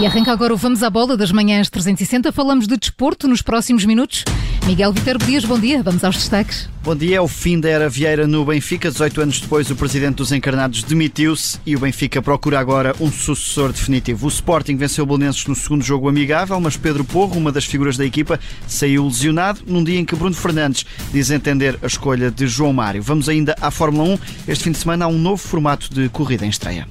E arranca agora o Vamos à Bola das manhãs 360. Falamos de desporto nos próximos minutos. Miguel Viterbo Dias, bom dia. Vamos aos destaques. Bom dia. É o fim da era Vieira no Benfica. 18 anos depois, o presidente dos encarnados demitiu-se e o Benfica procura agora um sucessor definitivo. O Sporting venceu o Bolonenses no segundo jogo amigável, mas Pedro Porro, uma das figuras da equipa, saiu lesionado num dia em que Bruno Fernandes diz entender a escolha de João Mário. Vamos ainda à Fórmula 1. Este fim de semana há um novo formato de corrida em estreia.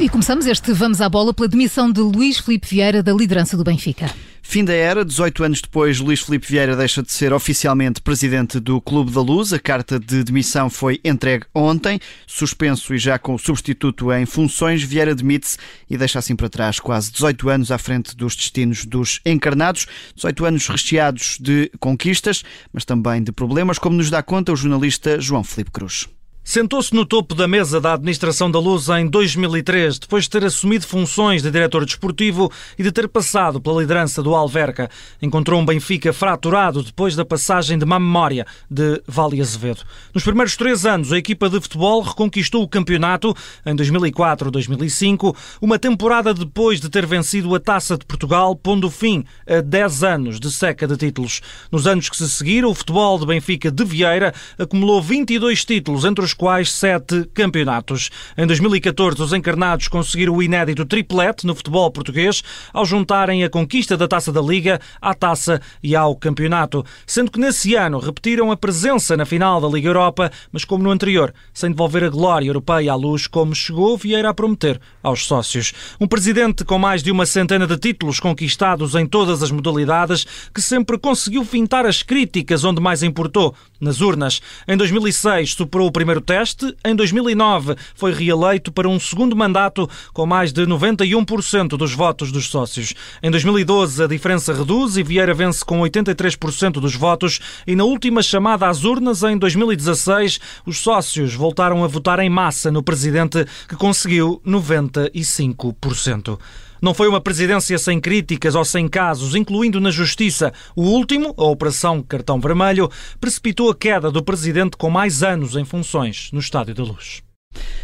E, começamos este Vamos à Bola pela demissão de Luís Filipe Vieira da liderança do Benfica. Fim da era, 18 anos depois, Luís Filipe Vieira deixa de ser oficialmente presidente do Clube da Luz. A carta de demissão foi entregue ontem. Suspenso e já com o substituto em funções, Vieira demite-se e deixa assim para trás quase 18 anos à frente dos destinos dos encarnados. 18 anos recheados de conquistas, mas também de problemas, como nos dá conta o jornalista João Filipe Cruz. Sentou-se no topo da mesa da administração da Luz em 2003, depois de ter assumido funções de diretor desportivo e de ter passado pela liderança do Alverca. Encontrou um Benfica fraturado depois da passagem de má memória de Vale Azevedo. Nos primeiros três anos, a equipa de futebol reconquistou o campeonato em 2004-2005, uma temporada depois de ter vencido a Taça de Portugal, pondo fim a 10 anos de seca de títulos. Nos anos que se seguiram, o futebol de Benfica de Vieira acumulou 22 títulos, entre os quais sete campeonatos. Em 2014, os encarnados conseguiram o inédito triplete no futebol português ao juntarem a conquista da Taça da Liga à Taça e ao Campeonato, sendo que nesse ano repetiram a presença na final da Liga Europa, mas como no anterior, sem devolver a glória europeia à luz como chegou Vieira a prometer aos sócios. Um presidente com mais de uma centena de títulos conquistados em todas as modalidades, que sempre conseguiu fintar as críticas onde mais importou, nas urnas. Em 2006 superou o primeiro teste. Em 2009 foi reeleito para um segundo mandato com mais de 91% dos votos dos sócios. Em 2012 a diferença reduz e Vieira vence com 83% dos votos e na última chamada às urnas em 2016 os sócios voltaram a votar em massa no presidente que conseguiu 95%. Não foi uma presidência sem críticas ou sem casos, incluindo na Justiça. O último, a Operação Cartão Vermelho, precipitou a queda do presidente com mais anos em funções no Estádio da Luz.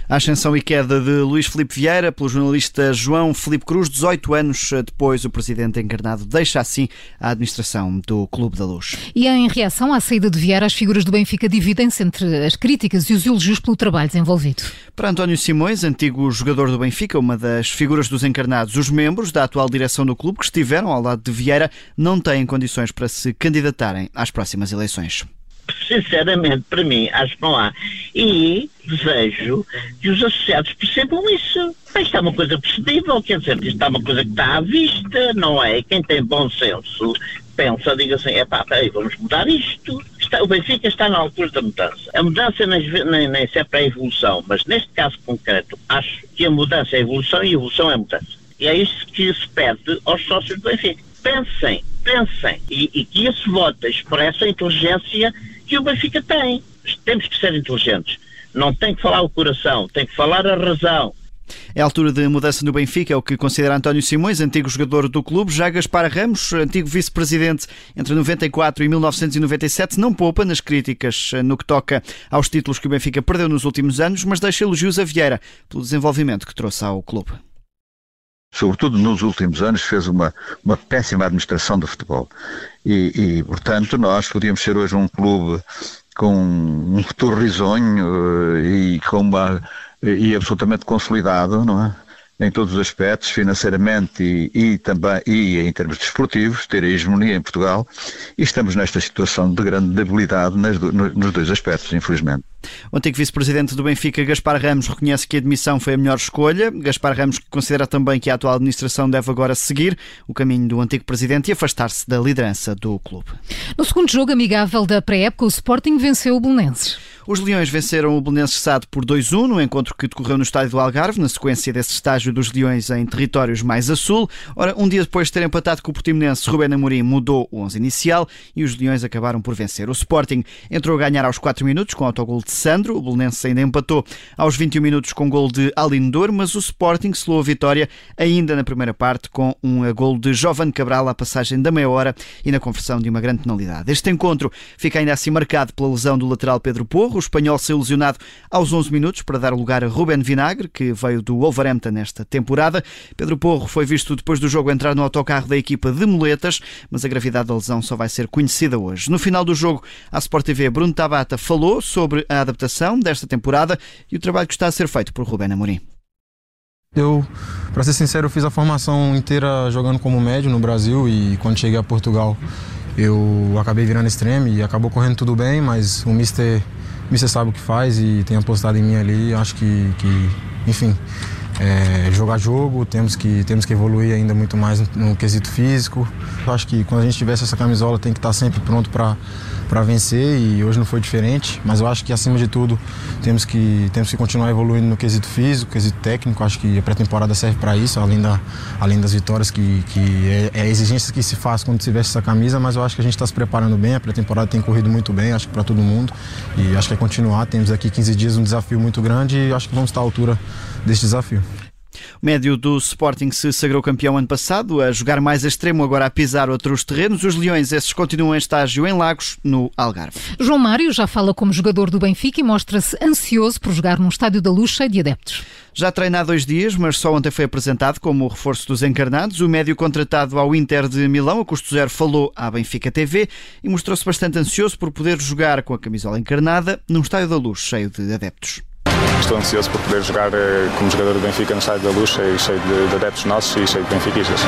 A ascensão e queda de Luís Filipe Vieira pelo jornalista João Filipe Cruz, 18 anos depois, o presidente encarnado deixa assim a administração do Clube da Luz. E em reação à saída de Vieira, as figuras do Benfica dividem-se entre as críticas e os elogios pelo trabalho desenvolvido. Para António Simões, antigo jogador do Benfica, uma das figuras dos encarnados, os membros da atual direção do clube que estiveram ao lado de Vieira não têm condições para se candidatarem às próximas eleições sinceramente, para mim, acho que não há. E desejo que os associados percebam isso. Isto é uma coisa percebível, quer dizer, isto é uma coisa que está à vista, não é? Quem tem bom senso pensa, diga assim, é pá, vamos mudar isto. Está, o Benfica está na altura da mudança. A mudança nem, nem, nem sempre é evolução, mas neste caso concreto, acho que a mudança é evolução e a evolução é a mudança. E é isso que se pede aos sócios do Benfica. Pensem, pensem, e, e que esse voto expressa a inteligência que o Benfica tem. Temos que ser inteligentes. Não tem que falar o coração, tem que falar a razão. É a altura de mudança no Benfica, é o que considera António Simões, antigo jogador do clube. Já Gaspar Ramos, antigo vice-presidente entre 94 e 1997, não poupa nas críticas no que toca aos títulos que o Benfica perdeu nos últimos anos, mas deixa elogios a Vieira pelo desenvolvimento que trouxe ao clube sobretudo nos últimos anos, fez uma, uma péssima administração do futebol. E, e, portanto, nós podíamos ser hoje um clube com um futuro risonho eh, e, com uma, e absolutamente consolidado, não é? em todos os aspectos, financeiramente e, e, também e em termos desportivos, ter a hegemonia em Portugal, e estamos nesta situação de grande debilidade nas, nos dois aspectos, infelizmente. O antigo vice-presidente do Benfica, Gaspar Ramos, reconhece que a admissão foi a melhor escolha. Gaspar Ramos considera também que a atual administração deve agora seguir o caminho do antigo presidente e afastar-se da liderança do clube. No segundo jogo amigável da pré-época, o Sporting venceu o Belenenses. Os Leões venceram o Belenenses Sado por 2-1 no encontro que decorreu no estádio do Algarve, na sequência desse estágio dos Leões em territórios mais a sul. Ora, um dia depois de ter empatado com o Portimonense, Rubén Amorim mudou o 11 inicial e os Leões acabaram por vencer. O Sporting entrou a ganhar aos 4 minutos com o autogol de de Sandro. O Belenense ainda empatou aos 21 minutos com gol de Alindor, mas o Sporting selou a vitória ainda na primeira parte com um gol de Jovan Cabral à passagem da meia hora e na conversão de uma grande penalidade. Este encontro fica ainda assim marcado pela lesão do lateral Pedro Porro. O espanhol saiu lesionado aos 11 minutos para dar lugar a Ruben Vinagre, que veio do Wolverhampton nesta temporada. Pedro Porro foi visto depois do jogo entrar no autocarro da equipa de muletas, mas a gravidade da lesão só vai ser conhecida hoje. No final do jogo, a Sport TV, Bruno Tabata falou sobre a adaptação desta temporada e o trabalho que está a ser feito por Ruben Amorim. Eu, para ser sincero, fiz a formação inteira jogando como médio no Brasil e quando cheguei a Portugal eu acabei virando extremo e acabou correndo tudo bem, mas o Mister, Mister sabe o que faz e tem apostado em mim ali. Acho que, que enfim, é, jogar jogo, temos que, temos que evoluir ainda muito mais no, no quesito físico. Eu acho que quando a gente tivesse essa camisola tem que estar sempre pronto para vencer e hoje não foi diferente, mas eu acho que acima de tudo temos que, temos que continuar evoluindo no quesito físico, quesito técnico. Acho que a pré-temporada serve para isso, além, da, além das vitórias que, que é, é a exigência que se faz quando se veste essa camisa, mas eu acho que a gente está se preparando bem, a pré-temporada tem corrido muito bem, acho que para todo mundo e acho que é continuar. Temos aqui 15 dias um desafio muito grande e acho que vamos estar à altura deste desafio. O médio do Sporting se sagrou campeão ano passado, a jogar mais a extremo, agora a pisar outros terrenos. Os Leões, esses continuam em estágio em Lagos, no Algarve. João Mário já fala como jogador do Benfica e mostra-se ansioso por jogar num estádio da luz cheio de adeptos. Já treina há dois dias, mas só ontem foi apresentado como o reforço dos encarnados. O médio contratado ao Inter de Milão, a custo zero, falou à Benfica TV e mostrou-se bastante ansioso por poder jogar com a camisola encarnada num estádio da luz cheio de adeptos. Estou ansioso por poder jogar eh, como jogador do Benfica no Estádio da Luz, cheio, cheio de, de adeptos nossos e cheio de benfiquistas.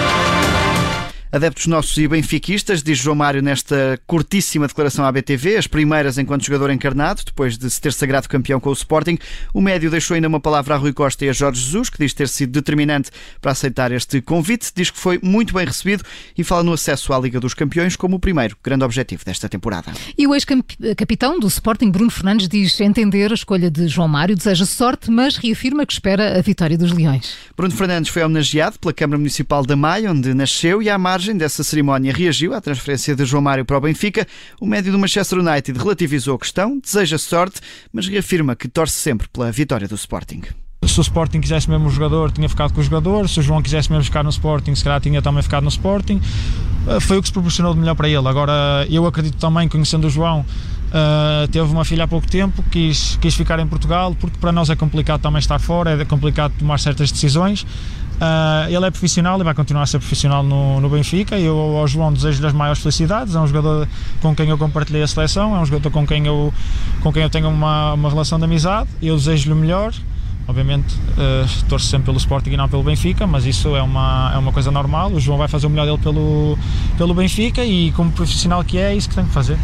Adeptos nossos e benfiquistas, diz João Mário nesta curtíssima declaração à BTV, as primeiras enquanto jogador encarnado, depois de se ter sagrado campeão com o Sporting. O médio deixou ainda uma palavra a Rui Costa e a Jorge Jesus, que diz ter sido determinante para aceitar este convite. Diz que foi muito bem recebido e fala no acesso à Liga dos Campeões como o primeiro grande objetivo desta temporada. E o ex-capitão do Sporting, Bruno Fernandes, diz entender a escolha de João Mário, deseja sorte, mas reafirma que espera a vitória dos Leões. Bruno Fernandes foi homenageado pela Câmara Municipal da Maia, onde nasceu, e à margem dessa cerimónia reagiu à transferência de João Mário para o Benfica. O médio do Manchester United relativizou a questão, deseja sorte, mas reafirma que torce sempre pela vitória do Sporting. Se o Sporting quisesse mesmo o jogador, tinha ficado com o jogador. Se o João quisesse mesmo ficar no Sporting, se calhar tinha também ficado no Sporting. Eh, foi o que se proporcionou de melhor para ele. Agora, eu acredito também, conhecendo o João, Uh, teve uma filha há pouco tempo, quis, quis ficar em Portugal, porque para nós é complicado também estar fora, é complicado tomar certas decisões. Uh, ele é profissional e vai continuar a ser profissional no, no Benfica. Eu ao João desejo-lhe as maiores felicidades. É um jogador com quem eu compartilhei a seleção, é um jogador com quem eu, com quem eu tenho uma, uma relação de amizade. Eu desejo-lhe o melhor. Obviamente, uh, torço sempre pelo Sporting e não pelo Benfica, mas isso é uma, é uma coisa normal. O João vai fazer o melhor dele pelo, pelo Benfica e, como profissional que é, é isso que tem que fazer.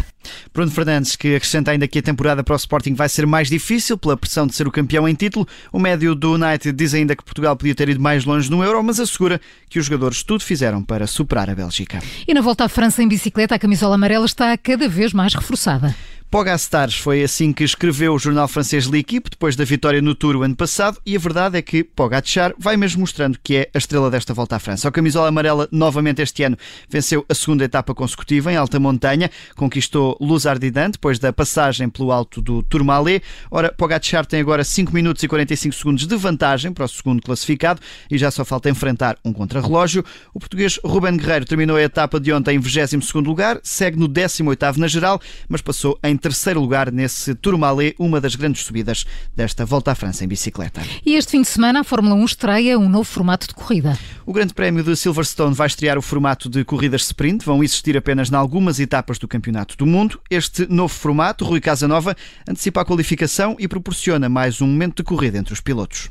Bruno Fernandes, que acrescenta ainda que a temporada para o Sporting vai ser mais difícil pela pressão de ser o campeão em título. O médio do United diz ainda que Portugal podia ter ido mais longe no Euro, mas assegura que os jogadores tudo fizeram para superar a Bélgica. E na volta à França em bicicleta, a camisola amarela está cada vez mais reforçada. Pogastars foi assim que escreveu o jornal francês L'Equipe depois da vitória no Tour o ano passado e a verdade é que Pogacar vai mesmo mostrando que é a estrela desta volta à França. O camisola amarela novamente este ano venceu a segunda etapa consecutiva em alta montanha, conquistou Luz Ardidan depois da passagem pelo alto do Tourmalet. Ora, Pogacar tem agora 5 minutos e 45 segundos de vantagem para o segundo classificado e já só falta enfrentar um contrarrelógio. O português Ruben Guerreiro terminou a etapa de ontem em 22º lugar, segue no 18º na geral, mas passou em terceiro lugar nesse Tourmalet, uma das grandes subidas desta Volta à França em bicicleta. E este fim de semana a Fórmula 1 estreia um novo formato de corrida. O Grande Prémio de Silverstone vai estrear o formato de corridas sprint, vão existir apenas em algumas etapas do Campeonato do Mundo. Este novo formato, Rui Casanova, antecipa a qualificação e proporciona mais um momento de corrida entre os pilotos.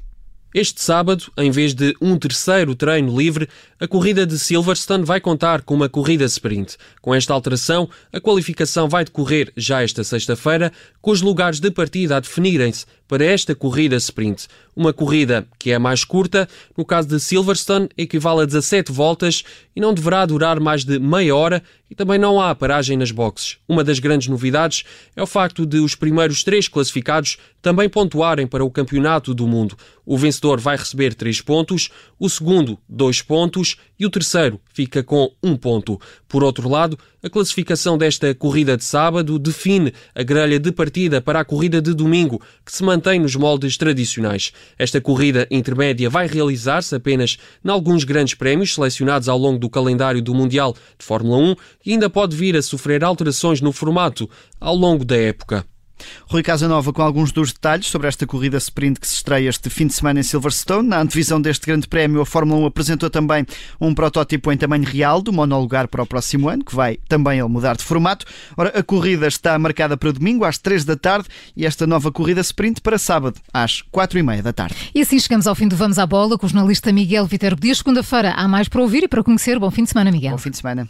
Este sábado, em vez de um terceiro treino livre, a corrida de Silverstone vai contar com uma corrida sprint. Com esta alteração, a qualificação vai decorrer já esta sexta-feira, com os lugares de partida a definirem-se para esta corrida sprint. Uma corrida que é mais curta, no caso de Silverstone, equivale a 17 voltas e não deverá durar mais de meia hora e também não há paragem nas boxes. Uma das grandes novidades é o facto de os primeiros três classificados também pontuarem para o Campeonato do Mundo. O vencedor vai receber 3 pontos, o segundo 2 pontos e o terceiro fica com 1 um ponto. Por outro lado, a classificação desta corrida de sábado define a grelha de partida para a corrida de domingo, que se mantém nos moldes tradicionais. Esta corrida intermédia vai realizar-se apenas em alguns grandes prémios selecionados ao longo do calendário do Mundial de Fórmula 1 e ainda pode vir a sofrer alterações no formato ao longo da época. Rui Casanova com alguns dos detalhes sobre esta corrida sprint que se estreia este fim de semana em Silverstone. Na antevisão deste grande prémio, a Fórmula 1 apresentou também um protótipo em tamanho real do monolugar para o próximo ano, que vai também ele mudar de formato. Ora, a corrida está marcada para domingo às 3 da tarde e esta nova corrida sprint para sábado às 4 e meia da tarde. E assim chegamos ao fim do Vamos à Bola com o jornalista Miguel Viterbo Dias. Segunda-feira há mais para ouvir e para conhecer. Bom fim de semana, Miguel. Bom fim de semana.